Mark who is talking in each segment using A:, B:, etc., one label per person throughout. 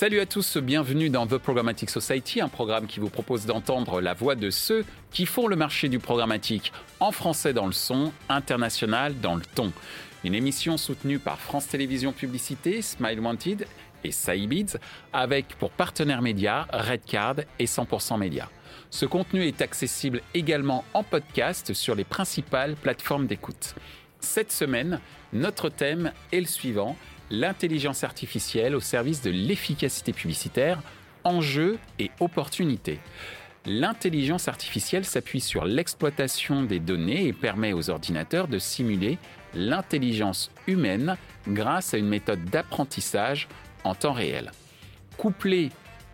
A: Salut à tous, bienvenue dans The Programmatic Society, un programme qui vous propose d'entendre la voix de ceux qui font le marché du programmatique en français dans le son, international dans le ton. Une émission soutenue par France Télévisions Publicité, Smile Wanted et Saïbids, avec pour partenaires médias Redcard et 100% Média. Ce contenu est accessible également en podcast sur les principales plateformes d'écoute. Cette semaine, notre thème est le suivant l'intelligence artificielle au service de l'efficacité publicitaire, enjeux et opportunités. L'intelligence artificielle s'appuie sur l'exploitation des données et permet aux ordinateurs de simuler l'intelligence humaine grâce à une méthode d'apprentissage en temps réel. Couplée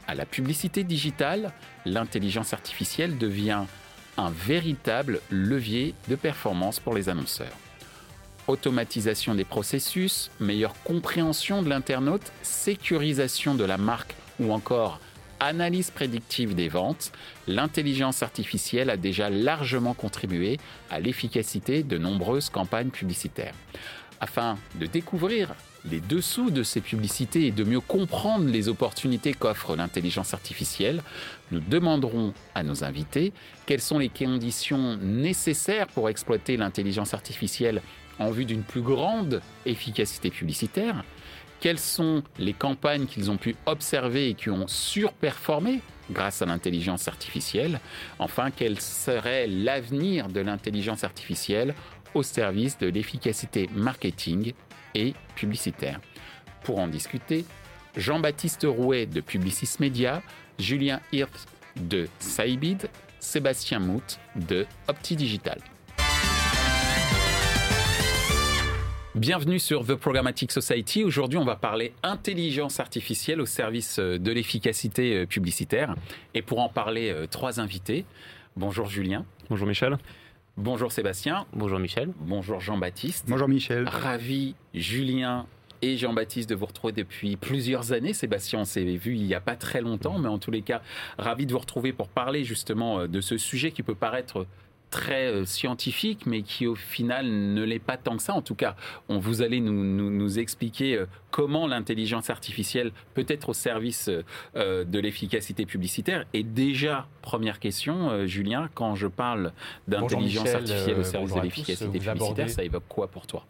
A: à la publicité digitale, l'intelligence artificielle devient un véritable levier de performance pour les annonceurs automatisation des processus, meilleure compréhension de l'internaute, sécurisation de la marque ou encore analyse prédictive des ventes, l'intelligence artificielle a déjà largement contribué à l'efficacité de nombreuses campagnes publicitaires. Afin de découvrir les dessous de ces publicités et de mieux comprendre les opportunités qu'offre l'intelligence artificielle, nous demanderons à nos invités quelles sont les conditions nécessaires pour exploiter l'intelligence artificielle en vue d'une plus grande efficacité publicitaire Quelles sont les campagnes qu'ils ont pu observer et qui ont surperformé grâce à l'intelligence artificielle Enfin, quel serait l'avenir de l'intelligence artificielle au service de l'efficacité marketing et publicitaire Pour en discuter, Jean-Baptiste Rouet de Publicis Media, Julien Hirt de Saibid, Sébastien Mout de OptiDigital. Bienvenue sur The Programmatic Society. Aujourd'hui, on va parler intelligence artificielle au service euh, de l'efficacité euh, publicitaire. Et pour en parler, euh, trois invités. Bonjour Julien.
B: Bonjour Michel.
A: Bonjour Sébastien.
C: Bonjour Michel.
A: Bonjour Jean-Baptiste.
D: Bonjour Michel.
A: Ravi Julien et Jean-Baptiste de vous retrouver depuis plusieurs années. Sébastien, on s'est vu il n'y a pas très longtemps, mais en tous les cas, ravi de vous retrouver pour parler justement de ce sujet qui peut paraître très euh, scientifique, mais qui au final ne l'est pas tant que ça. En tout cas, on vous allez nous, nous, expliquer euh, comment l'intelligence artificielle peut être au service euh, de l'efficacité publicitaire. Et déjà, première question, Julien, quand je parle d'intelligence artificielle au service de l'efficacité publicitaire, ça évoque quoi pour toi?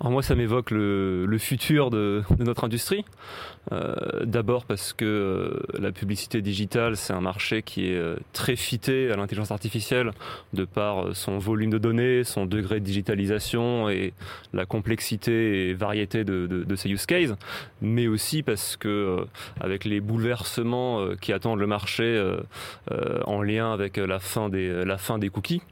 B: Alors moi, ça m'évoque le, futur de, notre industrie. Euh, d'abord parce que euh, la publicité digitale, c'est un marché qui est euh, très fité à l'intelligence artificielle de par son volume de données, son degré de digitalisation et la complexité et variété de, ses use cases, mais aussi parce que avec les bouleversements qui attendent le marché en lien avec la fin des, la fin des cookies,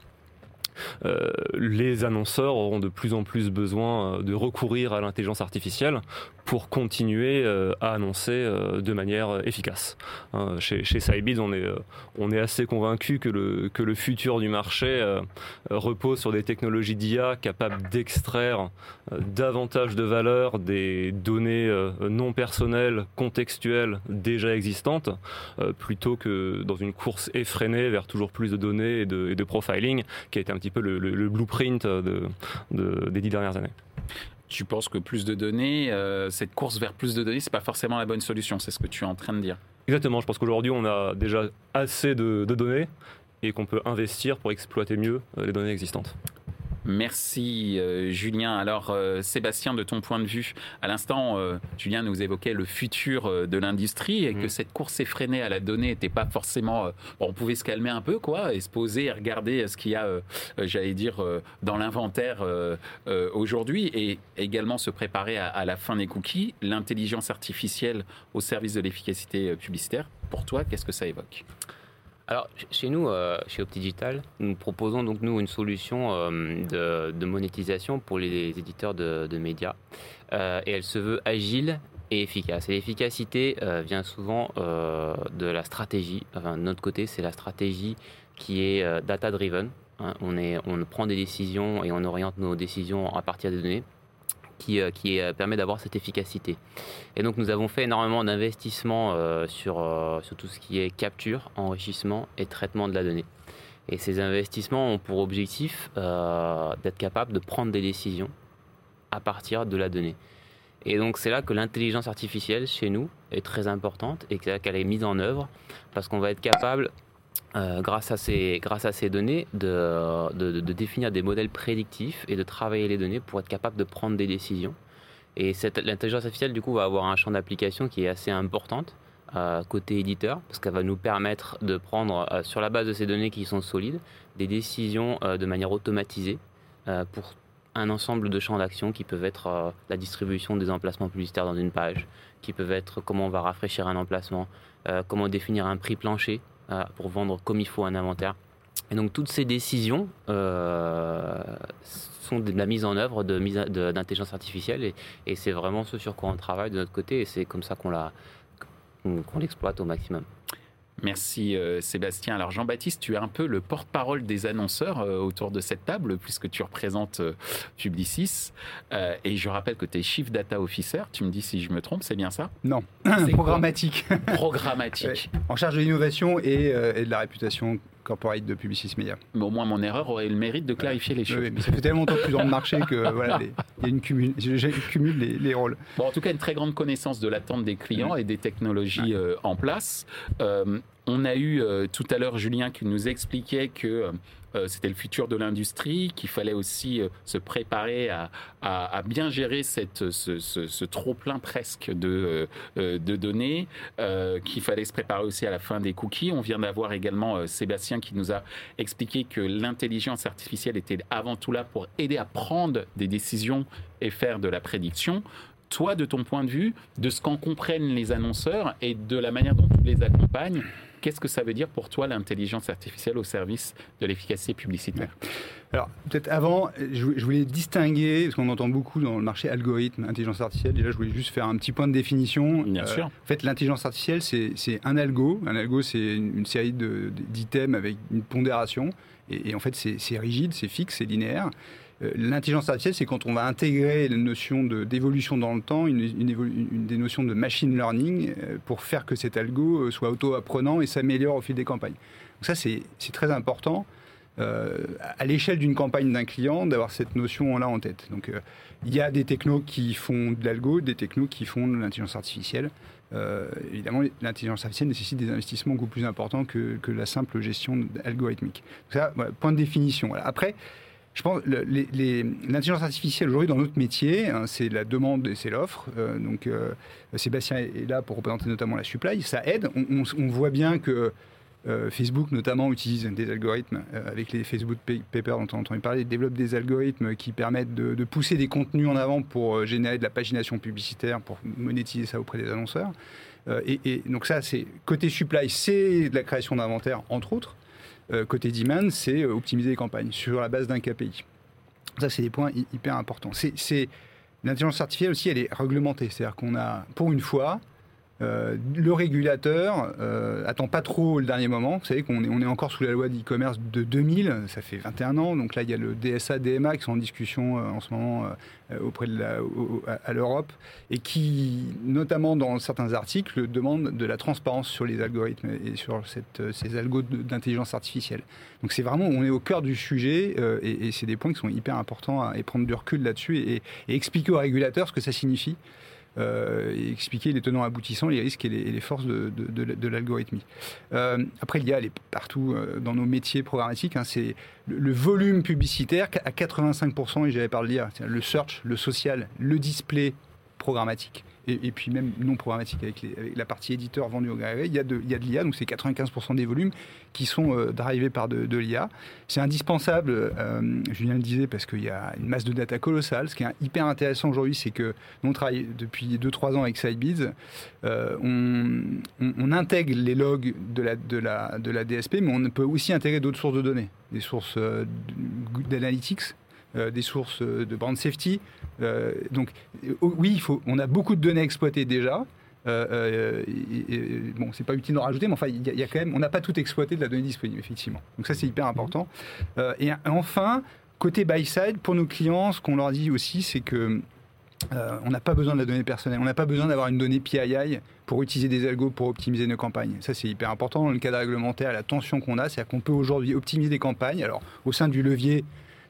B: euh, les annonceurs auront de plus en plus besoin euh, de recourir à l'intelligence artificielle pour continuer euh, à annoncer de manière efficace. Hein, chez, chez on est, on est assez convaincu que le, que le futur du marché repose sur des technologies d'IA capables d'extraire davantage de valeur des données non personnelles, contextuelles déjà existantes, plutôt que dans une course effrénée vers toujours plus de données et de, et de profiling, qui a été un petit peu le, blueprint de, des dix dernières années.
A: Tu penses que plus de données, euh, cette course vers plus de données, c'est pas forcément la bonne solution, c'est ce que tu es en train de dire.
B: Exactement, je pense qu'aujourd'hui on a déjà assez de données et qu'on peut investir pour exploiter mieux euh, les données existantes.
A: Merci euh, Julien. Alors euh, Sébastien, de ton point de vue, à l'instant, euh, Julien nous évoquait le futur de l'industrie et que mm. cette course effrénée à la donnée n'était pas forcément... on pouvait se calmer un peu, quoi, et se poser et regarder ce qu'il y a, j'allais dire, dans l'inventaire aujourd'hui et également se préparer à, à la fin des cookies. L'intelligence artificielle au service de l'efficacité publicitaire, pour toi, qu'est-ce que ça évoque?
C: Alors, chez nous, euh, chez OptiDigital, nous proposons donc nous une solution euh, de, monétisation pour les éditeurs de, médias. Euh, et elle se veut agile et efficace. Et l'efficacité vient souvent de la stratégie. Enfin, de notre côté, c'est la stratégie qui est data-driven. Hein. on, on prend des décisions et on oriente nos décisions à partir des données qui, euh, euh, permet d'avoir cette efficacité. Et donc nous avons fait énormément d'investissements euh, sur, sur tout ce qui est capture, enrichissement et traitement de la donnée. Et ces investissements ont pour objectif d'être capable de prendre des décisions à partir de la donnée. Et donc c'est là que l'intelligence artificielle chez nous est très importante et qu'elle est mise en œuvre parce qu'on va être capable, euh, grâce, à ces, données, de, définir des modèles prédictifs et de travailler les données pour être capable de prendre des décisions. Et l'intelligence artificielle, du coup, va avoir un champ d'application qui est assez importante euh, côté éditeur, parce qu'elle va nous permettre de prendre, euh, sur la base de ces données qui sont solides, des décisions de manière automatisée pour un ensemble de champs d'action qui peuvent être la distribution des emplacements publicitaires dans une page, qui peuvent être comment on va rafraîchir un emplacement, comment définir un prix plancher pour vendre comme il faut un inventaire. Et donc toutes ces décisions euh, sont de la mise en œuvre d'intelligence artificielle et, et c'est vraiment ce sur quoi on travaille de notre côté et c'est comme ça qu'on l'exploite au maximum.
A: Merci euh, Sébastien. Alors Jean-Baptiste, tu es un peu le porte-parole des annonceurs euh, autour de cette table puisque tu représentes euh, Publicis. et je rappelle que tu es Chief Data Officer. Tu me dis si je me trompe, c'est bien ça?
D: Non, programmatique.
A: Programmatique.
D: en charge de l'innovation et, et, de la réputation corporate de Publicis Media.
A: Mais au moins mon erreur aurait le mérite de clarifier les choses.
D: Oui, mais ça fait tellement longtemps que je suis dans le marché que voilà, y a une cumule, cumule les, les, rôles.
A: Bon, en tout cas, une très grande connaissance de l'attente des clients et des technologies euh, en place. Euh, on a eu euh, tout à l'heure Julien qui nous expliquait que euh, c'était le futur de l'industrie, qu'il fallait aussi euh, se préparer à, bien gérer cette, ce, trop-plein presque de, euh, de données, qu'il fallait se préparer aussi à la fin des cookies. On vient d'avoir également Sébastien qui nous a expliqué que l'intelligence artificielle était avant tout là pour aider à prendre des décisions et faire de la prédiction toi, de ton point de vue, de ce qu'en comprennent les annonceurs et de la manière dont tu les accompagnes, Qu'est-ce que ça veut dire pour toi l'intelligence artificielle au service de l'efficacité publicitaire?
D: Alors, peut-être avant, je voulais distinguer, parce qu'on entend beaucoup dans le marché algorithme, intelligence artificielle. Déjà, je voulais juste faire un petit point de définition.
A: Bien sûr.
D: En fait, l'intelligence artificielle, c'est un algo. Un algo, c'est une, série d'items avec une pondération. et en fait, c'est rigide, c'est fixe, c'est linéaire. Euh, l'intelligence artificielle, c'est quand on va intégrer la notion d'évolution dans le temps, une, des notions de machine learning, euh, pour faire que cet algo euh, soit auto-apprenant et s'améliore au fil des campagnes. Donc ça, c'est très important. à l'échelle d'une campagne d'un client, d'avoir cette notion-là en tête. Donc, il y a des technos qui font de l'algo, des technos qui font de l'intelligence artificielle. évidemment, l'intelligence artificielle nécessite des investissements beaucoup plus importants que, la simple gestion algorithmique. Donc ça, point de définition. Après, je pense l'intelligence artificielle aujourd'hui dans notre métier, hein, c'est la demande et c'est l'offre. Euh, donc euh, Sébastien est là pour représenter notamment la supply. Ça aide. On, voit bien que euh, Facebook notamment utilise des algorithmes avec les Facebook Papers dont on a entendu parler, développe des algorithmes qui permettent de, pousser des contenus en avant pour générer de la pagination publicitaire, pour monétiser ça auprès des annonceurs. Et, donc ça, c'est côté supply, c'est de la création d'inventaire entre autres. Euh, côté demand, c'est euh, optimiser les campagnes sur la base d'un KPI. Ça, c'est des points hyper importants. C'est l'intelligence artificielle aussi, elle est réglementée. C'est-à-dire qu'on a, pour une fois, euh, le régulateur euh, attend pas trop le dernier moment. Vous savez qu'on est, encore sous la loi d'e-commerce de 2000, ça fait 21 ans. Donc là, il y a le DSA, DMA qui sont en discussion euh, en ce moment auprès de l'Europe et qui, notamment dans certains articles, demandent de la transparence sur les algorithmes et sur ces algos d'intelligence artificielle. Donc c'est vraiment, on est au cœur du sujet et, c'est des points qui sont hyper importants et prendre du recul là-dessus et, et expliquer aux régulateurs ce que ça signifie. Euh, et expliquer les tenants aboutissants, les risques et les, forces de, de, l'algorithmie. Euh, après, il y a les, partout euh, dans nos métiers programmatiques, hein, c'est le, volume publicitaire à 85%, et j'avais parlé d'IA, le search, le social, le display programmatique et, puis même non programmatique avec, la partie éditeur vendue au gré il y a de, l'IA, donc c'est 95% des volumes qui sont euh, drivés par de, l'IA. C'est indispensable, euh, Julien le disait, parce qu'il y a une masse de data colossale. Ce qui est hyper intéressant aujourd'hui, c'est que nous, on travaille depuis 2-3 ans avec Sidebeats. Euh, on, intègre les logs de la, DSP, mais on peut aussi intégrer d'autres sources de données, des sources d'analytics euh, des sources euh, de brand safety. Euh, donc oui, il faut, on a beaucoup de données exploitées déjà. Euh, bon, c'est pas utile d'en rajouter, mais enfin, il y, a quand même, on n'a pas tout exploité de la donnée disponible, effectivement. Donc ça, c'est hyper important. et enfin, côté buy side, pour nos clients, ce qu'on leur dit aussi, c'est que on n'a pas besoin de la donnée personnelle, on n'a pas besoin d'avoir une donnée PII pour utiliser des algos pour optimiser nos campagnes. Ça, c'est hyper important dans le cadre réglementaire, la tension qu'on a, c'est-à-dire qu'on peut aujourd'hui optimiser des campagnes. Alors, au sein du levier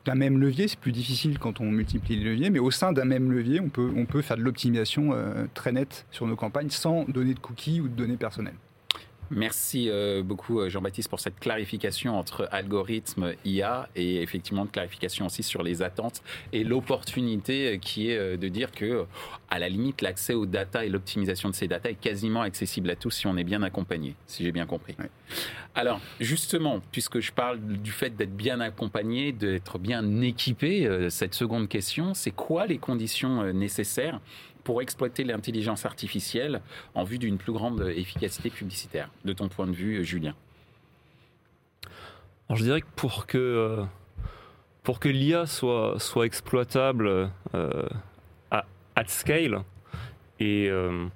D: d'un même levier. C'est plus difficile quand on multiplie les leviers, mais au sein d'un même levier, on peut, on peut faire de l'optimisation euh, très nette sur nos campagnes sans donner de cookies ou de données personnelles.
A: Merci euh, beaucoup euh, Jean-Baptiste pour cette clarification entre algorithme IA et effectivement de clarification aussi sur les attentes et l'opportunité euh, qui est de dire que à la limite l'accès aux data et l'optimisation de ces data est quasiment accessible à tous si on est bien accompagné, si j'ai bien compris. Alors justement, puisque je parle du fait d'être bien accompagné, d'être bien équipé, cette seconde question, c'est quoi les conditions nécessaires pour exploiter l'intelligence artificielle en vue d'une plus grande efficacité publicitaire, de ton point de vue, Julien
B: je dirais que pour que, euh, pour que l'IA soit, soit exploitable euh, à at scale et, euh,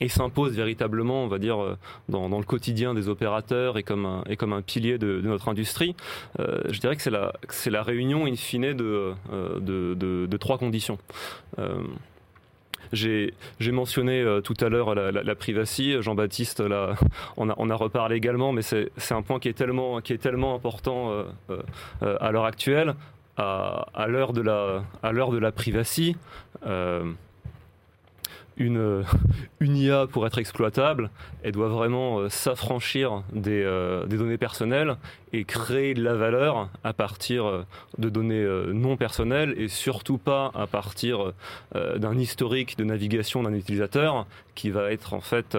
B: et s'impose véritablement, on va dire, dans, le quotidien des opérateurs et comme un, et comme un pilier de, notre industrie, je dirais que c'est la, la réunion in fine de, de trois conditions. J'ai mentionné euh, tout à l'heure la, la, privacy. Jean-Baptiste, là, on a, on a reparlé également, mais c'est un point qui est tellement, important euh, euh, à l'heure actuelle, à, l'heure de la, à l'heure de la privacy une, une IA pour être exploitable, elle doit vraiment euh, s'affranchir des, euh, des, données personnelles et créer de la valeur à partir euh, de données non personnelles et surtout pas à partir d'un historique de navigation d'un utilisateur qui va être en fait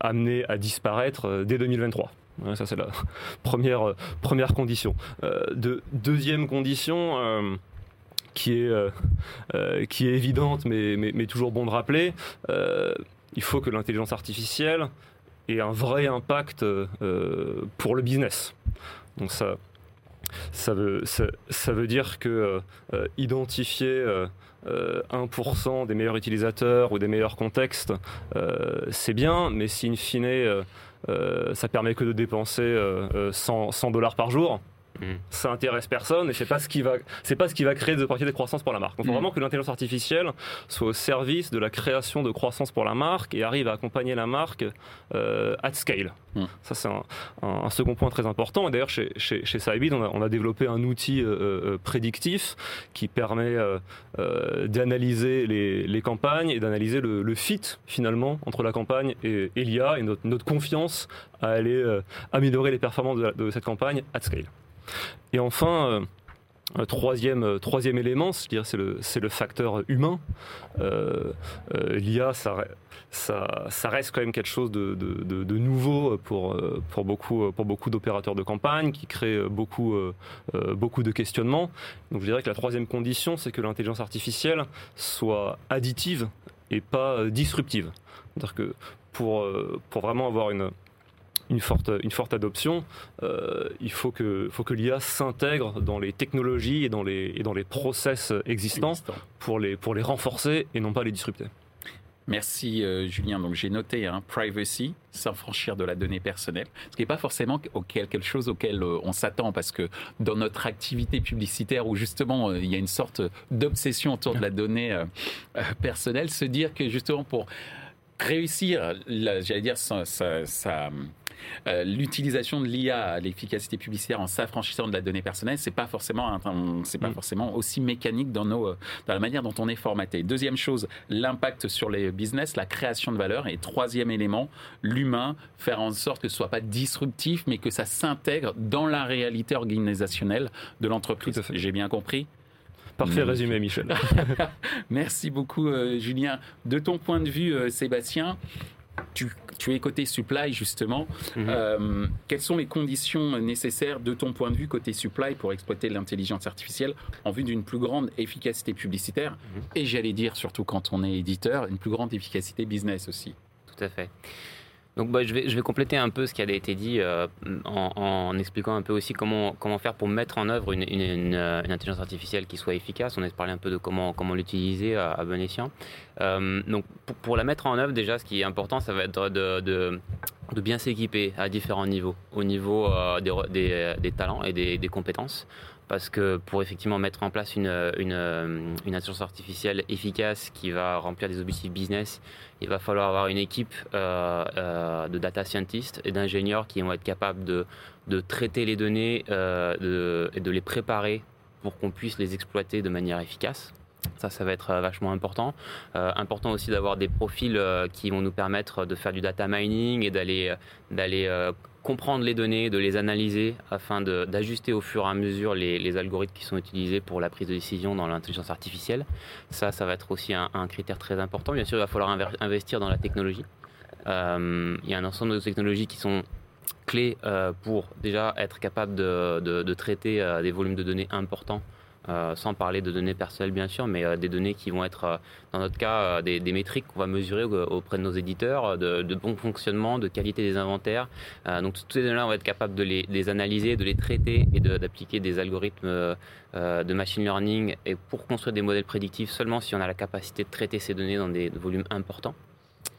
B: amené à disparaître dès 2023. ça c'est la première, première condition. de, deuxième condition qui est, euh, euh, qui est évidente, mais, mais, toujours bon de rappeler. Euh, il faut que l'intelligence artificielle ait un vrai impact pour le business. Donc ça, ça veut, ça, veut dire que identifier 1% des meilleurs utilisateurs ou des meilleurs contextes, c'est bien, mais si in fine, ça permet que de dépenser 100, 100 dollars par jour, Mm. ça intéresse personne et c'est pas ce qui va c'est pas ce qui va créer des opportunités de croissance pour la marque. Il faut mm. vraiment que l'intelligence artificielle soit au service de la création de croissance pour la marque et arrive à accompagner la marque euh, at scale. Mm. Ça c'est un, second point très important. Et d'ailleurs chez chez, chez on a, développé un outil euh, euh, prédictif qui permet d'analyser les, campagnes et d'analyser le, fit finalement entre la campagne et, l'IA et notre, confiance à aller améliorer les performances de cette campagne at scale. Et enfin, euh, un troisième, euh, troisième élément, c'est le, le facteur humain. Euh, L'IA, ça, ça, ça, reste quand même quelque chose de, de, nouveau pour, pour beaucoup, pour beaucoup d'opérateurs de campagne, qui crée beaucoup, beaucoup de questionnements. Donc je dirais que la troisième condition, c'est que l'intelligence artificielle soit additive et pas disruptive. C'est-à-dire que pour, pour vraiment avoir une, une forte, une forte adoption, euh, il faut que, faut que l'IA s'intègre dans les technologies et dans les, et dans les process existants pour les, pour les renforcer et non pas les disrupter.
A: Merci euh, Julien. Donc j'ai noté hein, privacy, s'affranchir de la donnée personnelle, ce qui n'est pas forcément quelque chose auquel euh, on s'attend parce que dans notre activité publicitaire où justement il y a une sorte d'obsession autour de la donnée personnelle, se dire que justement pour réussir, j'allais dire, ça euh, l'utilisation de l'IA à l'efficacité publicitaire en s'affranchissant de la donnée personnelle, c'est pas forcément c'est pas mm. forcément aussi mécanique dans nos euh, dans la manière dont on est formaté. Deuxième chose, l'impact sur les business, la création de valeur et troisième élément, l'humain, faire en sorte que ce soit pas disruptif mais que ça s'intègre dans la réalité organisationnelle de l'entreprise. J'ai bien compris?
B: Parfait résumé, Michel.
A: Merci beaucoup, euh, Julien. De ton point de vue, Sébastien, tu, es côté supply justement. Mhm. Euh, quelles sont les conditions nécessaires de ton point de vue côté supply pour exploiter l'intelligence artificielle en vue d'une plus grande efficacité publicitaire mhm. et j'allais dire surtout quand on est éditeur, une plus grande efficacité business aussi?
C: Tout à fait. Donc bah, je, vais, je vais compléter un peu ce qui a été dit euh, en, expliquant un peu aussi comment, comment faire pour mettre en œuvre une, une, intelligence artificielle qui soit efficace. On a parlé un peu de comment, comment l'utiliser à, bon escient. Euh, donc pour, la mettre en œuvre, déjà, ce qui est important, ça va être de, de, bien s'équiper à différents niveaux. Au niveau euh, des, des, des, talents et des, des compétences parce que pour effectivement mettre en place une, une, une, intelligence artificielle efficace qui va remplir des objectifs business, il va falloir avoir une équipe euh, euh, de data scientists et d'ingénieurs qui vont être capables de, de traiter les données euh, et de les préparer pour qu'on puisse les exploiter de manière efficace. Ça, ça va être euh, vachement important. Euh, important aussi d'avoir des profils euh, qui vont nous permettre de faire du data mining et d'aller d'aller comprendre les données, de les analyser afin d'ajuster au fur et à mesure les, algorithmes qui sont utilisés pour la prise de décision dans l'intelligence artificielle. Ça, ça va être aussi un, critère très important. Bien sûr, il va falloir investir dans la technologie. il y a un ensemble de technologies qui sont clés pour déjà être capable de, de traiter des volumes de données importants euh, sans parler de données personnelles bien sûr, mais euh, des données qui vont être, euh, dans notre cas, des, métriques qu'on va mesurer auprès de nos éditeurs, de, bon fonctionnement, de qualité des inventaires. donc toutes ces données-là, on va être capable de les, analyser, de les traiter et d'appliquer des algorithmes de machine learning pour construire des modèles prédictifs seulement si on a la capacité de traiter ces données dans des volumes importants.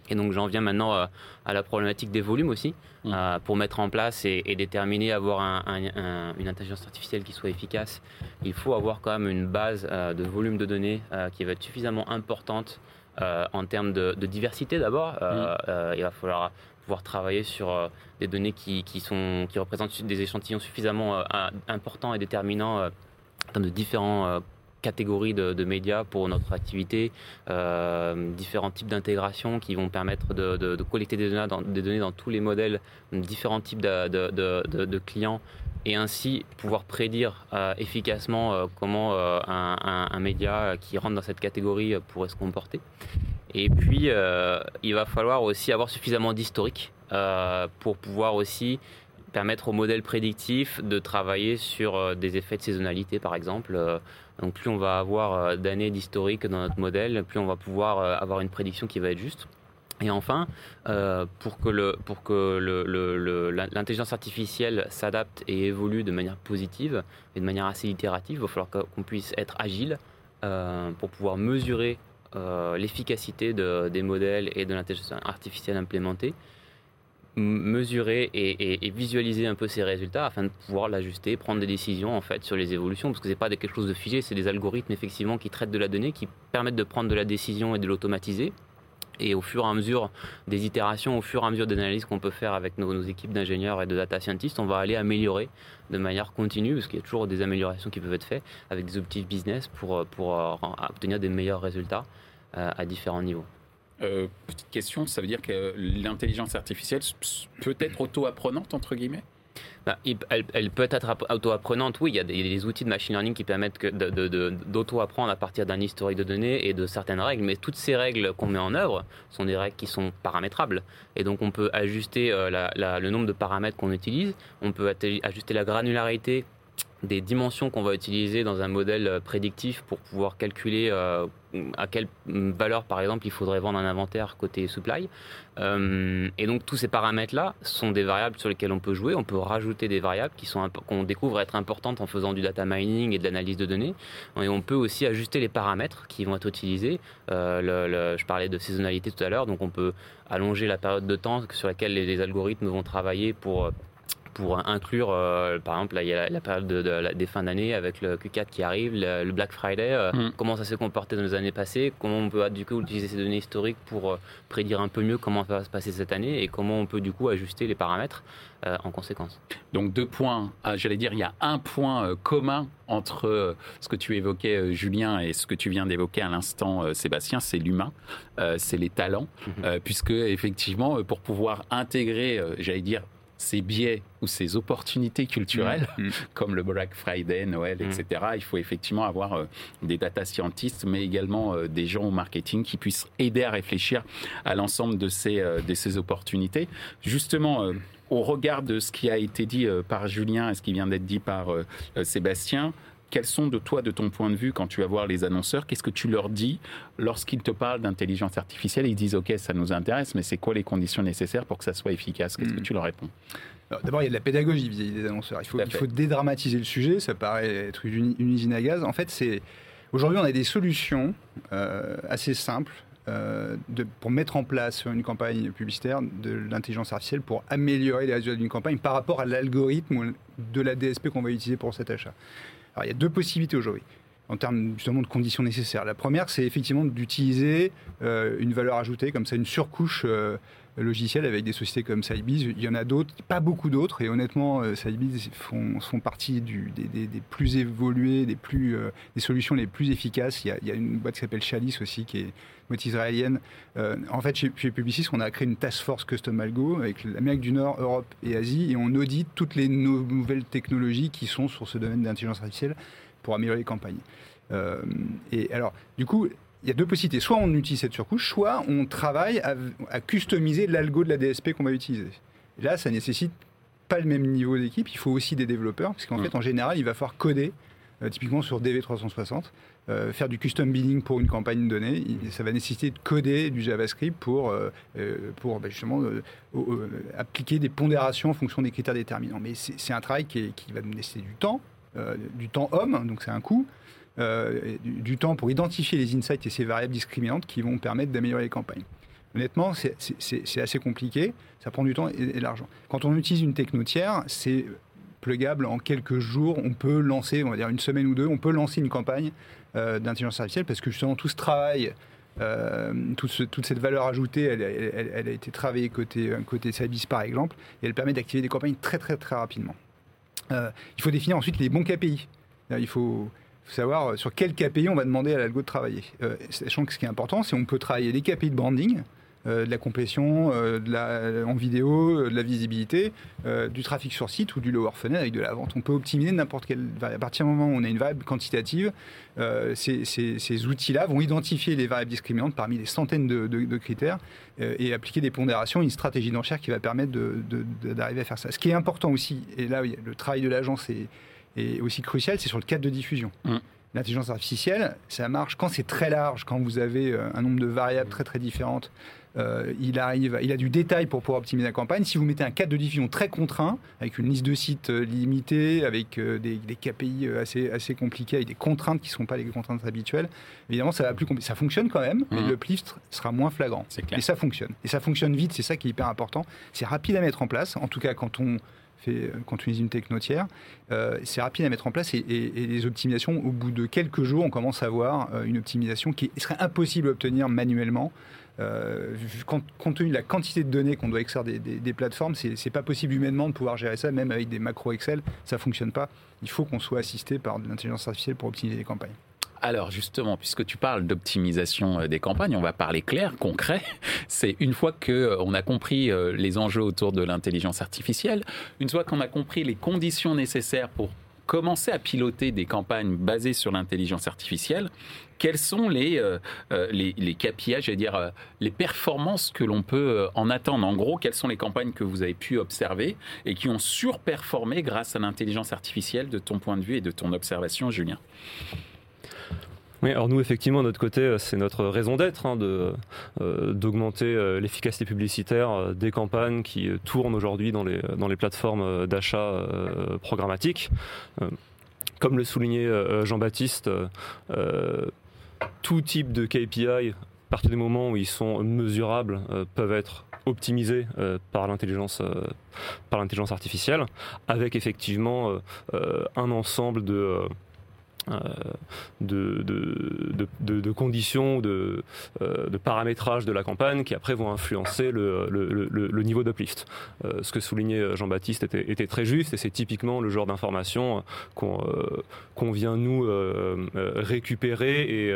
C: Et donc j'en viens maintenant euh, à la problématique des volumes aussi, mmh. euh, pour mettre en place et, déterminer, avoir une intelligence artificielle qui soit efficace. Il faut avoir quand même une base euh, de volume de données qui va être suffisamment importante en termes de, diversité d'abord. Mmh. il va falloir pouvoir travailler sur des données qui, sont, qui représentent des échantillons suffisamment importants et déterminants en termes de différents catégories de, médias pour notre activité, euh, différents types d'intégration qui vont permettre de, collecter des données, dans, tous les modèles, différents types de, clients et ainsi pouvoir prédire euh, efficacement euh, comment un, média qui rentre dans cette catégorie pourrait se comporter. Et puis, il va falloir aussi avoir suffisamment d'historique pour pouvoir aussi permettre au modèle prédictif de travailler sur des effets de saisonnalité, par exemple. Donc plus on va avoir euh, d'années d'historique dans notre modèle, plus on va pouvoir euh, avoir une prédiction qui va être juste. Et enfin, euh, pour que, l'intelligence artificielle s'adapte et évolue de manière positive et de manière assez itérative, il va falloir qu'on puisse être agile pour pouvoir mesurer l'efficacité de, des modèles et de l'intelligence artificielle implémentée mesurer et, visualiser un peu ces résultats afin de pouvoir l'ajuster, prendre des décisions en fait sur les évolutions, parce que c'est pas quelque chose de figé, c'est des algorithmes effectivement qui traitent de la donnée, qui permettent de prendre de la décision et de l'automatiser. Et au fur et à mesure des itérations, au fur et à mesure des analyses qu'on peut faire avec nos, équipes d'ingénieurs et de data scientists, on va aller améliorer de manière continue, parce qu'il y a toujours des améliorations qui peuvent être faites avec des objectifs business pour, pour euh, obtenir des meilleurs résultats euh, à différents niveaux.
A: Euh, petite question, ça veut dire que l'intelligence artificielle peut être auto-apprenante, entre guillemets?
C: Bah, elle, peut être auto-apprenante, oui. Il y a des, outils de machine learning qui permettent d'auto-apprendre à partir d'un historique de données et de certaines règles. Mais toutes ces règles qu'on met en œuvre sont des règles qui sont paramétrables. Et donc, on peut ajuster euh, le nombre de paramètres qu'on utilise. On peut ajuster la granularité des dimensions qu'on va utiliser dans un modèle euh, prédictif pour pouvoir calculer euh, à quelle valeur, par exemple, il faudrait vendre un inventaire côté supply. Euh, et donc, tous ces paramètres-là sont des variables sur lesquelles on peut jouer. On peut rajouter des variables qui sont qu'on découvre être importantes en faisant du data mining et de l'analyse de données. Et on peut aussi ajuster les paramètres qui vont être utilisés. je parlais de saisonnalité tout à l'heure, donc on peut allonger la période de temps sur laquelle les algorithmes vont travailler pour pour inclure, euh, par exemple, il y a la, période de, des fins d'année avec le Q4 qui arrive, le, Black Friday, euh, mm. comment ça s'est comporté dans les années passées, comment on peut du coup utiliser ces données historiques pour euh, prédire un peu mieux comment ça va se passer cette année et comment on peut du coup ajuster les paramètres en conséquence.
A: Donc deux points, ah, j'allais dire, il y a un point commun entre ce que tu évoquais, Julien, et ce que tu viens d'évoquer à l'instant, Sébastien, c'est l'humain, c'est les talents, mm-hmm. puisque effectivement, pour pouvoir intégrer, j'allais dire, ces biais ou ces opportunités culturelles, mm. Mm. comme le Black Friday, Noël, etc., mm. il faut effectivement avoir euh, des data scientists, mais également euh, des gens au marketing qui puissent aider à réfléchir à l'ensemble de ces, euh, de ces opportunités. Justement, au regard de ce qui a été dit par Julien et ce qui vient d'être dit par Sébastien, quels sont de toi, de ton point de vue, quand tu vas voir les annonceurs, qu'est-ce que tu leur dis lorsqu'ils te parlent d'intelligence artificielle Ils disent, OK, ça nous intéresse, mais c'est quoi les conditions nécessaires pour que ça soit efficace? Qu'est-ce que hmm. tu leur réponds?
D: D'abord, il y a de la pédagogie vis-à-vis des annonceurs. Il faut, il faut dédramatiser le sujet, ça paraît être une, usine à gaz. En fait, c'est aujourd'hui, on a des solutions euh, assez simples euh, de, pour mettre en place une campagne publicitaire de l'intelligence artificielle pour améliorer les résultats d'une campagne par rapport à l'algorithme de la DSP qu'on va utiliser pour cet achat. Alors, il y a deux possibilités aujourd'hui. en termes justement de conditions nécessaires. La première, c'est effectivement d'utiliser une valeur ajoutée, comme ça, une surcouche logiciels avec des sociétés comme Sybiz. Il y en a d'autres, pas beaucoup d'autres, et honnêtement, euh, Sybiz font, font partie des, plus évolués, des, plus, euh, des solutions les plus efficaces. Il y a, une boîte qui s'appelle Chalice aussi, qui est une israélienne. Euh, en fait, chez, chez, Publicis, on a créé une task force custom algo avec l'Amérique du Nord, Europe et Asie, et on audite toutes les nouvelles technologies qui sont sur ce domaine d'intelligence artificielle pour améliorer les campagnes. et alors, du coup, il y a deux possibilités. Soit on utilise cette surcouche, soit on travaille à, customiser l'algo de la DSP qu'on va utiliser. Et là, ça nécessite pas le même niveau d'équipe. Il faut aussi des développeurs, parce qu'en mm. fait, en général, il va falloir coder, euh, typiquement sur DV360, euh, faire du custom bidding pour une campagne donnée. Ça va nécessiter de coder du JavaScript pour, euh, pour bah, justement appliquer des pondérations en fonction des critères déterminants. Mais c'est un travail qui, qui, va nous laisser du temps, du temps homme, donc c'est un coût. Euh, du, temps pour identifier les insights et ces variables discriminantes qui vont permettre d'améliorer les campagnes. Honnêtement, c'est assez compliqué, ça prend du temps et, de l'argent. Quand on utilise une techno tiers, c'est plugable en quelques jours. On peut lancer, on va dire une semaine ou deux, on peut lancer une campagne euh, d'intelligence artificielle parce que justement tout ce travail, euh, toute cette valeur ajoutée, elle, a été travaillée côté, côté par exemple, et elle permet d'activer des campagnes très très très rapidement. il faut définir ensuite les bons KPI. Il faut, faut savoir euh, sur quel KPI on va demander à l'algo de travailler. Euh, sachant que ce qui est important, c'est qu'on peut travailler les KPI de branding, euh, de la complétion, de la, en vidéo, de la visibilité, du trafic sur site ou du lower funnel avec de la vente. On peut optimiser n'importe quel. À partir du moment où on a une variable quantitative, ces, outils-là vont identifier les variables discriminantes parmi des centaines de, critères et appliquer des pondérations, une stratégie d'enchère qui va permettre d'arriver à faire ça. Ce qui est important aussi, et là, le travail de l'agence est et aussi crucial, c'est sur le cadre de diffusion. Mm. L'intelligence artificielle, ça marche quand c'est très large, quand vous avez euh, un nombre de variables très très différentes. Euh, il arrive, il a du détail pour pouvoir optimiser la campagne. Si vous mettez un cadre de diffusion très contraint, avec une liste de sites euh, limitée, avec des, KPI assez, assez compliqués, avec des contraintes qui ne sont pas les contraintes habituelles, évidemment, ça va plus Ça fonctionne quand même, mais mm. le plift sera moins flagrant. Et ça fonctionne. Et ça fonctionne vite, c'est ça qui est hyper important. C'est rapide à mettre en place. En tout cas, quand on fait, quand on utilise une technotière. Euh, c'est rapide à mettre en place et, les optimisations, au bout de quelques jours, on commence à avoir euh, une optimisation qui serait impossible à obtenir manuellement. Euh, compte, tenu de la quantité de données qu'on doit extraire des, plateformes, c'est pas possible humainement de pouvoir gérer ça, même avec des macros Excel, ça fonctionne pas. Il faut qu'on soit assisté par de l'intelligence artificielle pour optimiser les campagnes.
A: Alors justement, puisque tu parles d'optimisation euh, des campagnes, on va parler clair, concret. C'est une fois que euh, a compris euh, les enjeux autour de l'intelligence artificielle, une fois qu'on a compris les conditions nécessaires pour commencer à piloter des campagnes basées sur l'intelligence artificielle, quelles sont les, les, les j'allais dire, les performances que l'on peut en attendre? En gros, quelles sont les campagnes que vous avez pu observer et qui ont surperformé grâce à l'intelligence artificielle de ton point de vue et de ton observation, Julien?
B: Alors nous, effectivement, de notre côté, euh, c'est notre raison d'être hein, euh, d'augmenter euh, l'efficacité publicitaire des campagnes qui tournent aujourd'hui dans les, dans les plateformes d'achat programmatiques. comme le soulignait Jean-Baptiste, tout type de KPI, à partir du moment où ils sont mesurables, peuvent être optimisés par l'intelligence par l'intelligence artificielle, avec effectivement un ensemble de euh, de, conditions, de, euh, de paramétrage de la campagne qui après vont influencer le, niveau d'uplift. Euh, ce que soulignait Jean-Baptiste était, très juste et c'est typiquement le genre d'information qu'on vient nous récupérer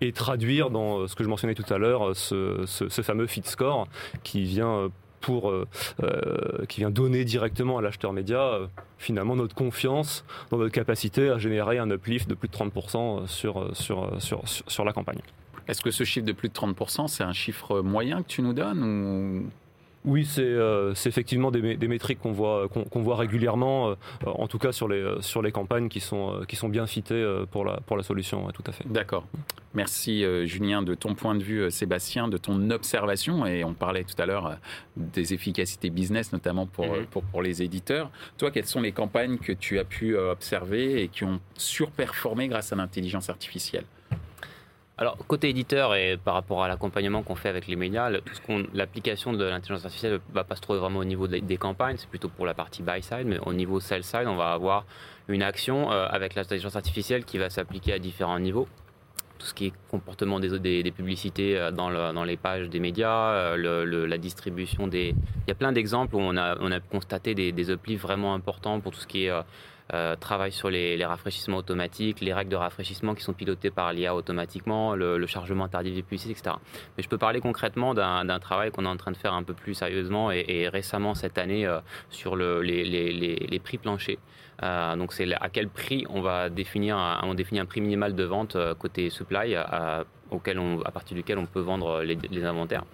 B: et traduire dans ce que je mentionnais tout à l'heure, ce, ce, fameux fit score qui vient pour, euh, euh, qui vient donner directement à l'acheteur média euh, finalement notre confiance dans notre capacité à générer un uplift de plus de 30% sur, sur, sur, sur, la campagne.
A: Est-ce que ce chiffre de plus de 30%, c'est un chiffre moyen que tu nous donnes ou...
B: Oui, c'est effectivement des, des métriques qu'on voit, qu'on voit régulièrement, en tout cas sur les, sur les campagnes qui sont, qui sont bien fitées pour la, pour la solution, tout à fait.
A: D'accord. Merci euh, Julien de ton point de vue, euh, Sébastien, de ton observation. Et on parlait tout à l'heure euh, des efficacités business, notamment pour, mhm. pour, pour, les éditeurs. Toi, quelles sont les campagnes que tu as pu observer et qui ont surperformé grâce à l'intelligence artificielle?
C: Alors, côté éditeur et par rapport à l'accompagnement qu'on fait avec les médias, l'application de l'intelligence artificielle ne va pas se trouver vraiment au niveau des, campagnes, c'est plutôt pour la partie buy side, mais au niveau sell side, on va avoir une action euh, avec l'intelligence artificielle qui va s'appliquer à différents niveaux. Tout ce qui est comportement des, des, publicités euh, dans, le, dans, les pages des médias, euh, la distribution des... Il y a plein d'exemples où on a, on a constaté des, uplifts vraiment importants pour tout ce qui est travail sur les, rafraîchissements automatiques, les règles de rafraîchissement qui sont pilotées par l'IA automatiquement, le, chargement tardif des publicités, etc. Mais je peux parler concrètement d'un travail qu'on est en train de faire un peu plus sérieusement et, récemment cette année euh, sur le, les, prix planchers. Euh, donc c'est à quel prix on va définir, un, on définit un prix minimal de vente euh, côté supply auquel à partir duquel on peut vendre les inventaires.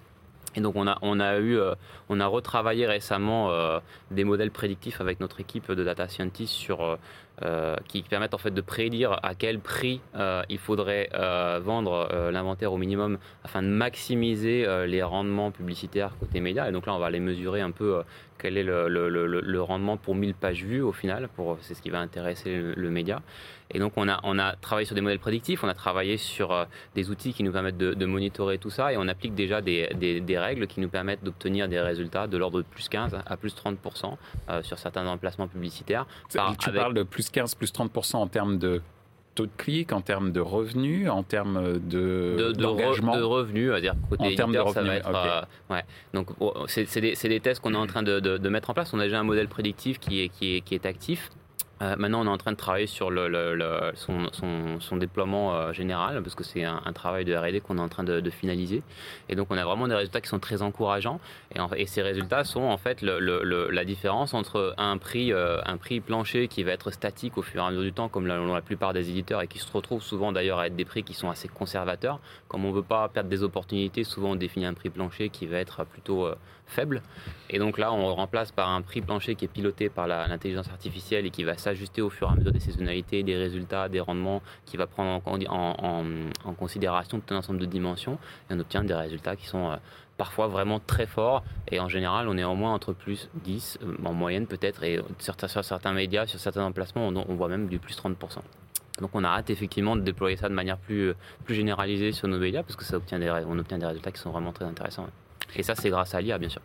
C: Et donc on a, on a eu, euh, on a retravaillé récemment euh, des modèles prédictifs avec notre équipe de data scientists sur euh, qui permettent en fait de prédire à quel prix euh, il faudrait euh, vendre l'inventaire au minimum afin de maximiser les rendements publicitaires côté médias. Et donc là, on va aller mesurer un peu quel est le, le, le, le, rendement pour 1000 pages vues au final. Pour, c'est ce qui va intéresser le, média. Et donc on a, on a travaillé sur des modèles prédictifs, on a travaillé sur des outils qui nous permettent de, de monitorer tout ça et on applique déjà des, des, des règles qui nous permettent d'obtenir des résultats de l'ordre de plus 15 à plus 30% sur certains emplacements publicitaires.
A: Par, tu avec... parles de plus 15, plus 30% en termes de taux de clic, en termes de revenus, en termes de,
C: de,
A: d'engagement
C: de, de revenus, à dire côté
A: en termes de revenus,
C: ça va être,
A: okay.
C: euh, ouais. Donc oh, c'est, des, tests qu'on est en train de, de, mettre en place. On a déjà un modèle prédictif qui est, qui est, qui est actif. Euh, maintenant, on est en train de travailler sur son, déploiement euh, général, parce que c'est un, travail de R&D qu'on est en train de, finaliser. Et donc, on a vraiment des résultats qui sont très encourageants. Et, ces résultats sont en fait la différence entre un prix, euh, un prix plancher qui va être statique au fur et à mesure du temps, comme la, la plupart des éditeurs, et qui se retrouvent souvent d'ailleurs à être des prix qui sont assez conservateurs. Comme on ne veut pas perdre des opportunités, souvent on définit un prix plancher qui va être plutôt faible. Et donc là, on remplace par un prix plancher qui est piloté par l'intelligence artificielle et qui va s'ajuster au fur et à mesure des saisonnalités, des résultats, des rendements, qui va prendre en, considération tout un ensemble de dimensions. Et on obtient des résultats qui sont euh, parfois vraiment très forts. Et en général, on est en moins entre plus 10, euh, en moyenne peut-être. Et sur certains médias, sur certains emplacements, on, voit même du plus 30%. Donc on a hâte effectivement de déployer ça de manière plus, plus généralisée sur nos médias parce que ça obtient des, on obtient des résultats qui sont vraiment très intéressants. Et ça, c'est grâce à l'IA, bien sûr.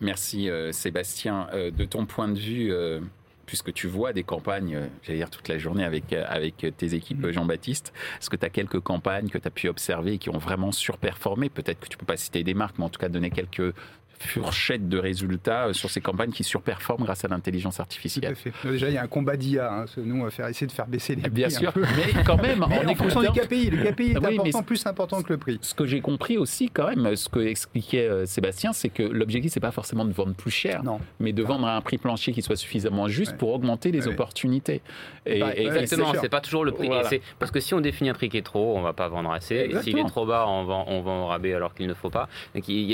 A: Merci euh, Sébastien. Euh, de ton point de vue, euh, puisque tu vois des campagnes, j'allais dire toute la journée avec, avec tes équipes, mmh. Jean-Baptiste, est-ce que tu as quelques campagnes que tu as pu observer qui ont vraiment surperformé? Peut-être que tu peux pas citer des marques, mais en tout cas donner quelques fourchette de résultats euh, sur ces campagnes qui surperforment grâce à l'intelligence artificielle.
D: Déjà, il y a un combat d'IA. Hein. Nous, on va faire essayer de faire baisser les prix.
A: Bien sûr, mais quand même,
D: mais en, en fonction du KPI. Le KPI est oui, important, plus important que le prix.
A: Ce que j'ai compris aussi, quand même, ce que expliquait euh, Sébastien, c'est que l'objectif, c'est pas forcément de vendre plus cher,
D: non.
A: mais de vendre à un prix plancher qui soit suffisamment juste ouais. pour augmenter les ouais. opportunités.
C: Et, bah, et exactement, c'est pas toujours le prix. Voilà. Parce que si on définit un prix qui est trop on va pas vendre assez. Et s'il est trop bas, on vend, on vend au rabais alors qu'il ne faut pas.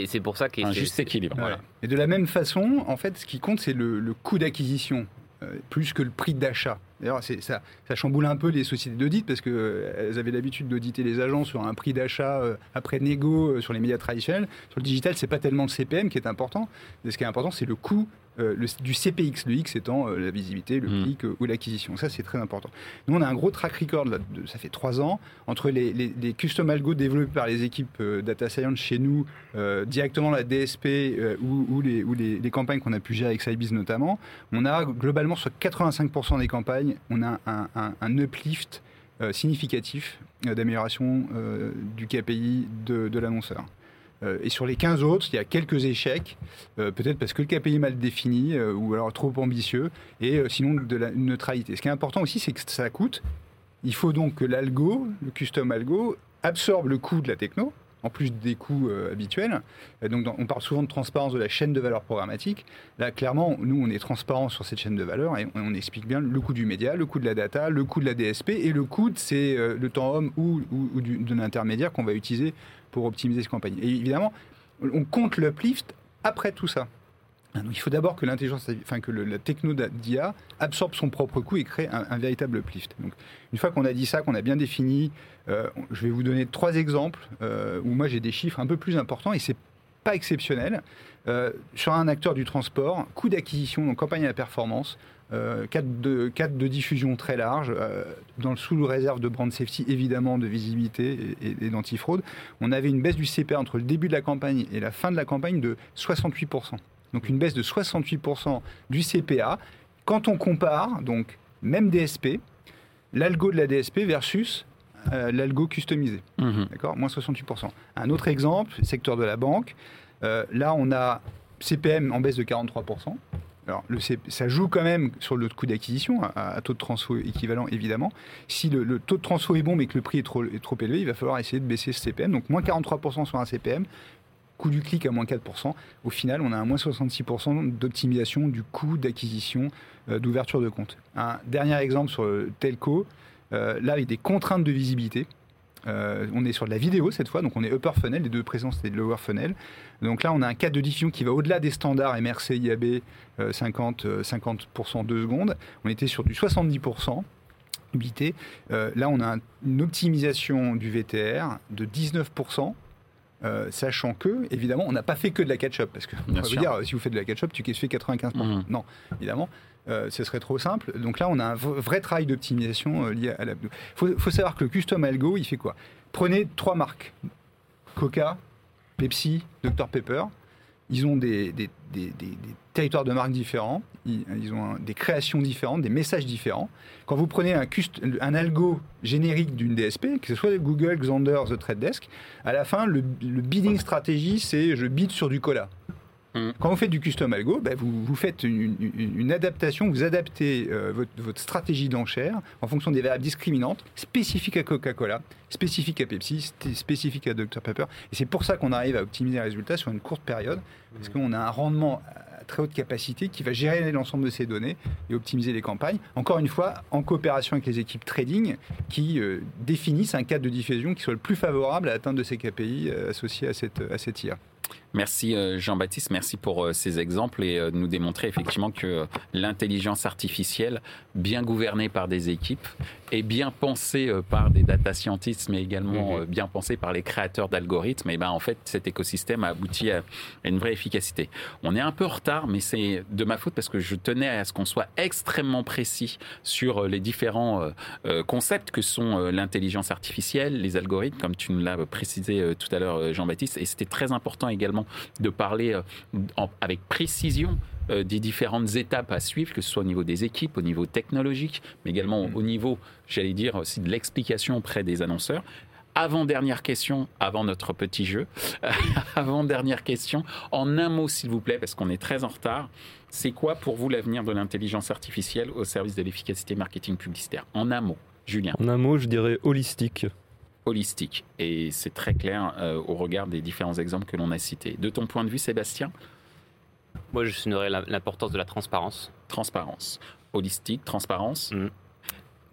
C: C'est pour ça qu'il
A: un
D: Voilà. Et de la même façon, en fait, ce qui compte, c'est le, le, coût d'acquisition, euh, plus que le prix d'achat. D'ailleurs, ça, ça, chamboule un peu les sociétés d'audit parce qu'elles euh, avaient l'habitude d'auditer les agents sur un prix d'achat euh, après négo sur les médias traditionnels. Sur le digital, c'est pas tellement le CPM qui est important. Mais ce qui est important, c'est le coût euh, le, du CPX, le X étant euh, la visibilité, le clic euh, ou l'acquisition. Ça, c'est très important. Nous, on a un gros track record, là, de, ça fait trois ans, entre les, les, les, custom algo développés par les équipes data science chez nous, directement la DSP ou, ou, les, ou les, les campagnes qu'on a pu gérer avec Scibiz notamment. On a globalement sur 85% des campagnes, on a un, un, un uplift significatif d'amélioration du KPI de, de l'annonceur. Euh, et sur les 15 autres, il y a quelques échecs, euh, peut-être parce que le KPI est mal défini euh, ou alors trop ambitieux, et sinon de la neutralité. Ce qui est important aussi, c'est que ça coûte. Il faut donc que l'algo, le custom algo, absorbe le coût de la techno, en plus des coûts euh, habituels. Donc, on parle souvent de transparence de la chaîne de valeur programmatique. Là, clairement, nous, on est transparent sur cette chaîne de valeur et on, explique bien le coût du média, le coût de la data, le coût de la DSP et le coût c'est euh, le temps homme ou, ou, ou de l'intermédiaire qu'on va utiliser pour optimiser ces campagnes. Et évidemment, on compte l'uplift après tout ça. Donc, il faut d'abord que l'intelligence, enfin que la techno d'IA absorbe son propre coût et crée un, véritable uplift. Une fois qu'on a dit ça, qu'on a bien défini, euh, je vais vous donner trois exemples euh, où moi j'ai des chiffres un peu plus importants et c'est pas exceptionnel. Euh, sur un acteur du transport, coût d'acquisition, donc campagne à la performance, cadre, de, diffusion très large, dans le sous réserve de brand safety, évidemment, de visibilité et, et, et d'antifraude. On avait une baisse du CPA entre le début de la campagne et la fin de la campagne de 68%. Donc une baisse de 68% du CPA. Quand on compare, donc même DSP, l'algo de la DSP versus euh, l'algo customisé.
A: Mhm.
D: D'accord? Moins 68%. Un autre exemple, secteur de la banque. Euh, là, on a CPM en baisse de 43%. Alors, le C- ça joue quand même sur le coût d'acquisition, à, à taux de transfo équivalent évidemment. Si le, le taux de transfo est bon mais que le prix est trop, est trop élevé, il va falloir essayer de baisser ce CPM. Donc moins 43% sur un CPM, coût du clic à moins 4%. Au final, on a un moins 66% d'optimisation du coût d'acquisition euh, d'ouverture de compte. Un dernier exemple sur le telco, euh, là avec des contraintes de visibilité. Euh, on est sur de la vidéo cette fois, donc on est upper funnel, les deux présents c'était lower funnel. Donc là on a un cadre de diffusion qui va au-delà des standards MRC, IAB, euh, 50, euh, 50% 2 secondes. On était sur du 70% mobilité. Euh, là on a un- une optimisation du VTR de 19%. Euh, sachant que, évidemment, on n'a pas fait que de la catch-up. Parce que,
A: Bien sûr.
D: dire, si vous faites de la catch-up, tu fais 95%.
A: Mhm.
D: Non, évidemment, euh, ce serait trop simple. Donc là, on a un vrai travail d'optimisation euh, lié à la. Il faut, faut savoir que le custom algo, il fait quoi? Prenez trois marques Coca, Pepsi, Dr Pepper. Ils ont des, territoires de marques différents, ils, ont des créations différentes, des messages différents. Quand vous prenez un algo générique d'une DSP, que ce soit Google, Xander, The Trade Desk, à la fin, le, le bidding stratégie, c'est je bid sur du cola.
A: Mm.
D: Quand vous faites du custom algo, ben, vous, vous faites une, une- une adaptation, vous adaptez euh, votre, votre stratégie d'enchère en fonction des variables discriminantes spécifiques à Coca-Cola, spécifiques à Pepsi, spécifiques à Dr Pepper. Et c'est pour ça qu'on arrive à optimiser les résultats sur une courte période, parce qu'on a un rendement à très haute capacité qui va gérer l'ensemble de ces données et optimiser les campagnes. Encore une fois, en coopération avec les équipes trading qui euh, définissent un cadre de diffusion qui soit le plus favorable à l'atteinte de ces KPI euh, associés à cette, à cette IA.
A: Merci euh, Jean-Baptiste, merci pour euh, ces exemples et euh, de nous démontrer effectivement que l'intelligence artificielle, bien gouvernée par des équipes et bien pensée par des data scientists, mais également
C: Mhm.
A: bien pensée par les créateurs d'algorithmes, et ben en fait cet écosystème a abouti à, une vraie efficacité. On est un peu en retard, mais c'est de ma faute parce que je tenais à ce qu'on soit extrêmement précis sur les différents concepts que sont l'intelligence artificielle, les algorithmes, comme tu nous l'as précisé tout à l'heure, Jean-Baptiste. Et c'était très important également de parler euh, en- avec précision euh, des différentes étapes à suivre, que ce soit au niveau des équipes, au niveau technologique, mais également
D: Mm.
A: au niveau, j'allais dire, aussi de l'explication auprès des annonceurs. Avant-dernière question, avant notre petit jeu. Avant-dernière question. En un mot, s'il vous plaît, parce qu'on est très en retard. C'est quoi pour vous l'avenir de l'intelligence artificielle au service de l'efficacité marketing publicitaire? En un mot, Julien,
B: En un mot, je dirais holistique.
A: Holistique. Et c'est très clair euh, au regard des différents exemples que l'on a cités. De ton point de vue, Sébastien?
C: Moi, je soulignerais l'importance de la transparence.
A: Transparence. Holistique, transparence?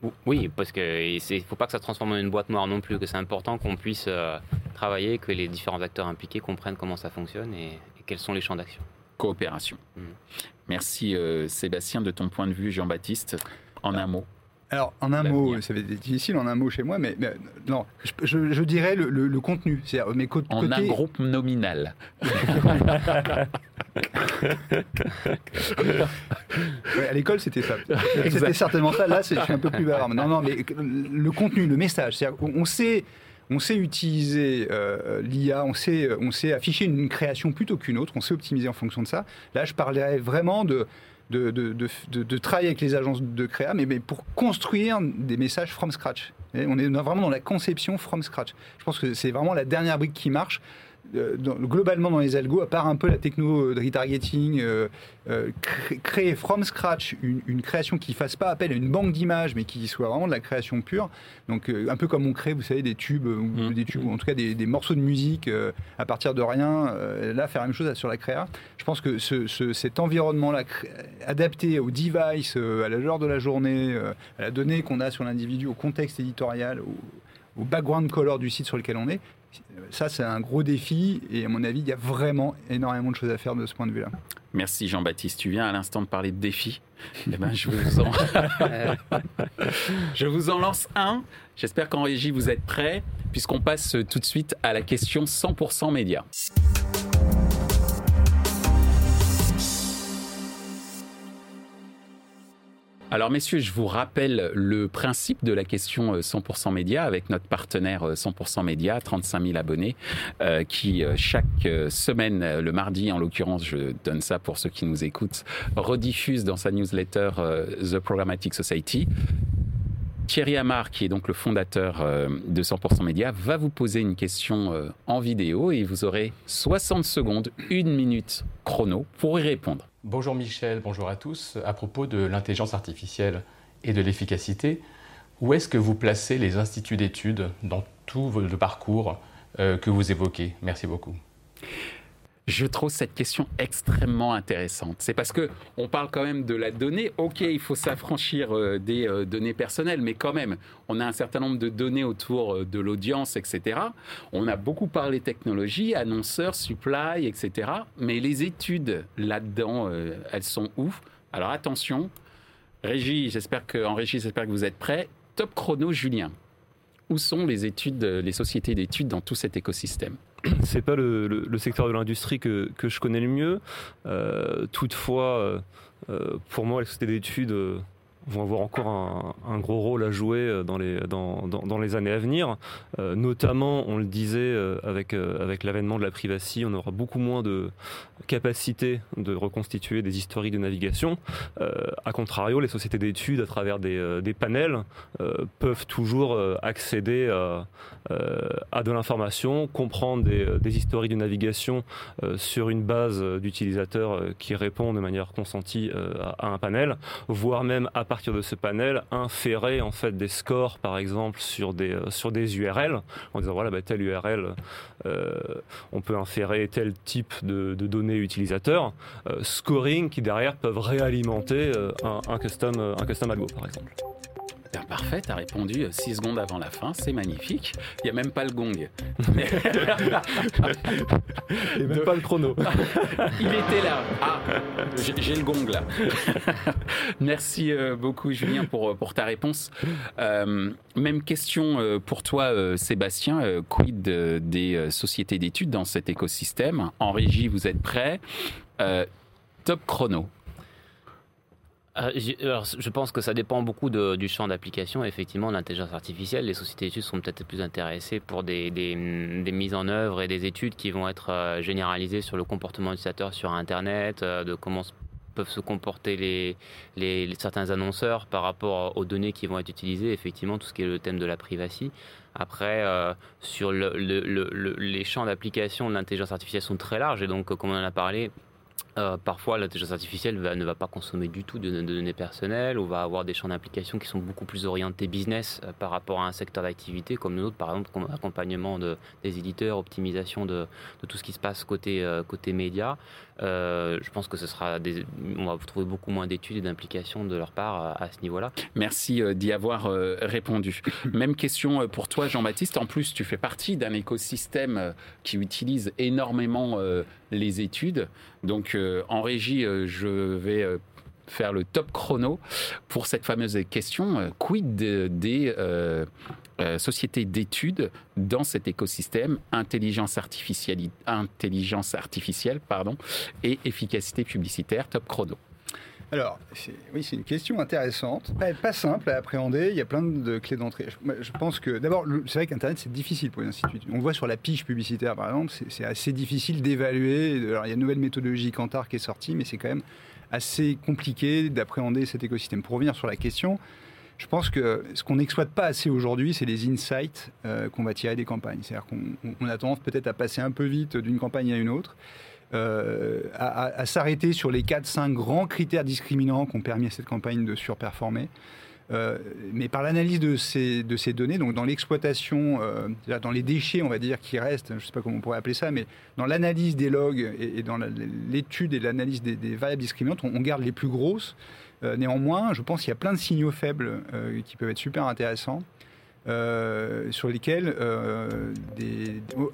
C: Ou- Oui, parce qu'il ne faut pas que ça se transforme en une boîte noire non plus, que c'est important qu'on puisse euh, travailler, que les différents acteurs impliqués comprennent comment ça fonctionne et, et quels sont les champs d'action.
A: coopération.
C: Mm.
A: Merci euh, Sébastien de ton point de vue, Jean-Baptiste. En un mot.
D: Alors, en un mot, ça va être difficile en un mot chez moi, mais, mais, non, je, je- je dirais le, le- le contenu. C'est-à-dire, mes co-
A: En
D: côtés-
A: un groupe nominal.
D: Ouais, à l'école, c'était ça. C'était certainement ça. Là, je suis un peu plus bavard. Non, non, mais le contenu, le message. C'est-à-dire, on on sait, on sait utiliser euh, l'IA, on sait, on sait afficher une création plutôt qu'une autre, on sait optimiser en fonction de ça. Là, je parlerais vraiment de. De, de, de, travailler avec les agences de créa, mais, mais pour construire des messages from scratch. On est vraiment dans la conception from scratch. Je pense que c'est vraiment la dernière brique qui marche. Euh, dans- globalement dans les algos, à part un peu la techno de retargeting, euh, euh, cré- créer from scratch une, une création qui fasse pas appel à une banque d'images, mais qui soit vraiment de la création pure. Donc euh, un peu comme on crée, vous savez, des tubes, ou
A: Mm.
D: des tubes, ou en tout cas des, des morceaux de musique à partir de rien. là, faire la même chose sur la créa. Je pense que ce- ce- cet environnement-là, adapté au device, à l'heure de la journée, à la donnée qu'on a sur l'individu, au contexte éditorial, au, au background color du site sur lequel on est, ça, c'est un gros défi. Et à mon avis, il y a vraiment énormément de choses à faire de ce point de vue-là.
A: Merci Jean-Baptiste. Tu viens à l'instant de parler de défis. Eh ben, je, vous en... je vous en lance un. J'espère qu'en régie, vous êtes prêts, puisqu'on passe tout de suite à la question 100% média. Alors messieurs, je vous rappelle le principe de la question 100% euh, média avec notre partenaire 100% euh, média, 35 000 abonnés, euh, qui chaque semaine, le mardi en l'occurrence, je donne ça pour ceux qui nous écoutent, rediffuse dans sa newsletter The Programmatic Society. Thierry Amar, qui est donc le fondateur de 100% Média, va vous poser une question en vidéo et vous aurez 60 secondes, une minute chrono pour y répondre.
E: Bonjour Michel, bonjour à tous. À propos de l'intelligence artificielle et de l'efficacité, où est-ce que vous placez les instituts d'études dans tout le parcours euh, que vous évoquez? Merci beaucoup.
A: Je trouve cette question extrêmement intéressante. C'est parce que on parle quand même de la donnée. Ok, il faut s'affranchir euh, des euh, données personnelles, mais quand même, on a un certain nombre de données autour euh, de l'audience, etc. On a beaucoup parlé technologie, annonceurs, supply, etc. Mais les études là-dedans, elles sont où? Alors attention, Régie, j'espère que j'espère que vous êtes prêts. Top chrono, Julien. Où sont les études, les sociétés d'études dans tout cet écosystème?
B: c'est pas le, secteur de l'industrie que, je connais le mieux. Euh, toutefois, euh, euh, pour moi, les sociétés d'études vont avoir encore un, gros rôle à jouer euh, dans les, dans, dans, les années à venir. Euh, notamment, on le disait, euh, avec, avec l'avènement de la privacy, on aura beaucoup moins de capacité de reconstituer des historiques de navigation. a contrario, les sociétés d'études, à travers des, des panels, peuvent toujours accéder à, de l'information, comprendre des, des, historiques de navigation sur une base d'utilisateurs qui répond de manière consentie à, à un panel, voire même à partir de ce panel, inférer en fait des scores, par exemple, sur des, euh, sur des URL, en disant voilà, bah, telle URL, euh, on peut inférer tel type de, données utilisateurs, euh, scoring qui derrière peuvent réalimenter un, un, custom, un custom algo, par exemple.
A: Parfait, tu as répondu 6 secondes avant la fin, c'est magnifique. Il n'y a même pas le gong.
B: Et même pas le chrono.
A: Il était là. Ah, j'ai le gong là. Merci euh, beaucoup Julien pour, euh, pour ta réponse. Euh, même question pour toi Sébastien. Quid des sociétés d'études dans cet écosystème? En régie, vous êtes prêts? Top chrono.
C: Euh, je pense que ça dépend beaucoup du champ d'application. Effectivement, l'intelligence artificielle, les sociétés d'études sont peut-être plus intéressées pour des, mises en œuvre et des études qui vont être euh, généralisées sur le comportement utilisateur sur Internet, euh, de comment peuvent se comporter les, certains annonceurs par rapport aux données qui vont être utilisées. Effectivement, tout ce qui est le thème de la privacy. Après, sur les champs d'application de l'intelligence artificielle sont très larges et donc, comme on en a parlé, euh, parfois, l'intelligence artificielle ne va pas consommer du tout de, données personnelles ou va avoir des champs d'application qui sont beaucoup plus orientés business euh, par rapport à un secteur d'activité comme nous par exemple, accompagnement de, des éditeurs, optimisation de, tout ce qui se passe côté, euh, côté média. je pense que ce sera des, on va trouver beaucoup moins d'études et d'implications de leur part à, ce niveau-là.
A: Merci d'y avoir répondu. Même question pour toi, Jean-Baptiste. En plus, tu fais partie d'un écosystème qui utilise énormément les études. Donc euh, en régie, euh, je vais euh, faire le top chrono pour cette fameuse question quid des sociétés d'études dans cet écosystème intelligence artificielle, et efficacité publicitaire top chrono.
D: Alors, oui, c'est une question intéressante, pas, simple à appréhender. Il y a plein de clés d'entrée. Je, pense que, d'abord, c'est vrai qu'Internet, c'est difficile pour les instituts. On voit sur la pige publicitaire, par exemple, c'est assez difficile d'évaluer. Alors, il y a une nouvelle méthodologie Kantar qui est sortie, mais c'est quand même assez compliqué d'appréhender cet écosystème. Pour revenir sur la question, je pense que ce qu'on n'exploite pas assez aujourd'hui, c'est les insights euh, qu'on va tirer des campagnes. C'est-à-dire qu'on a tendance peut-être à passer un peu vite d'une campagne à une autre. Euh, à, s'arrêter sur les 4-5 grands critères discriminants qui ont permis à cette campagne de surperformer. Euh, mais par l'analyse de ces, de ces données, donc dans l'exploitation, euh, dans les déchets, on va dire, qui restent, je ne sais pas comment on pourrait appeler ça, mais dans l'analyse des logs et, dans l'étude et l'analyse des, variables discriminantes, on, garde les plus grosses. néanmoins, je pense qu'il y a plein de signaux faibles qui peuvent être super intéressants. Euh, sur lesquels, euh,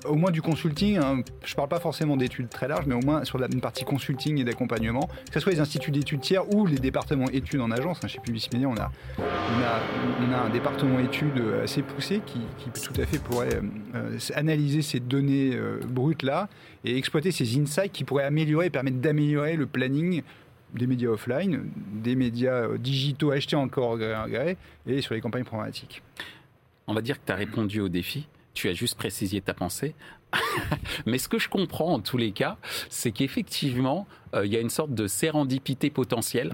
D: au, moins du consulting, hein, je ne parle pas forcément d'études très larges, mais au moins sur une partie consulting et d'accompagnement, que ce soit les instituts d'études tiers ou les départements études en agence. Hein, chez Publicis Media, on a, un département études assez poussé qui, tout à fait pourrait euh, analyser ces données brutes-là et exploiter ces insights qui pourraient améliorer et permettre d'améliorer le planning des médias offline, des médias digitaux achetés encore gré et sur les campagnes programmatiques.
A: On va dire que tu as répondu au défi. Tu as juste précisé ta pensée. Mais ce que je comprends en tous les cas, c'est qu'effectivement, euh, il y a une sorte de sérendipité potentielle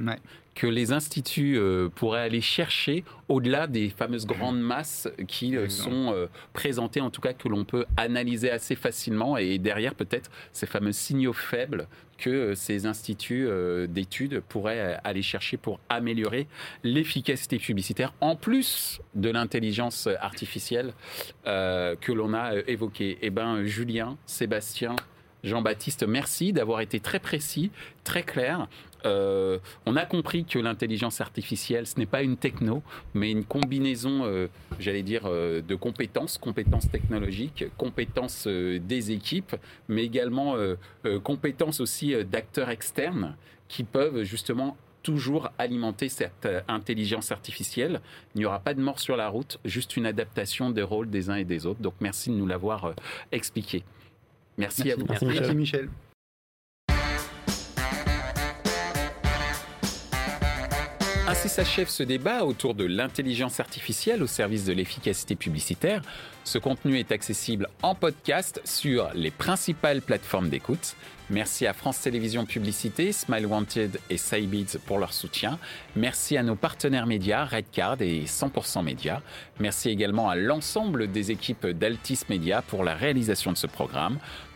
A: que les instituts euh, pourraient aller chercher au-delà des fameuses grandes masses qui euh, sont euh, présentées, en tout cas que l'on peut analyser assez facilement, et derrière peut-être ces fameux signaux faibles que ces instituts d'études pourraient aller chercher pour améliorer l'efficacité publicitaire, en plus de l'intelligence artificielle que l'on a évoquée. Eh bien, Julien, Sébastien, Jean-Baptiste, merci d'avoir été très précis, très clair. Euh, on a compris que l'intelligence artificielle, ce n'est pas une techno, mais une combinaison, euh, j'allais dire, euh, de compétences, compétences technologiques, compétences des équipes, mais également compétences aussi d'acteurs externes qui peuvent justement toujours alimenter cette intelligence artificielle. Il n'y aura pas de mort sur la route, juste une adaptation des rôles des uns et des autres. Donc merci de nous l'avoir expliqué. Merci, à vous.
D: Merci Michel.
A: Ainsi s'achève ce débat autour de l'intelligence artificielle au service de l'efficacité publicitaire. Ce contenu est accessible en podcast sur les principales plateformes d'écoute. Merci à France Télévisions Publicité, Smile Wanted et Cybeats pour leur soutien. Merci à nos partenaires médias, Redcard et 100% Média. Merci également à l'ensemble des équipes d'Altis Média pour la réalisation de ce programme.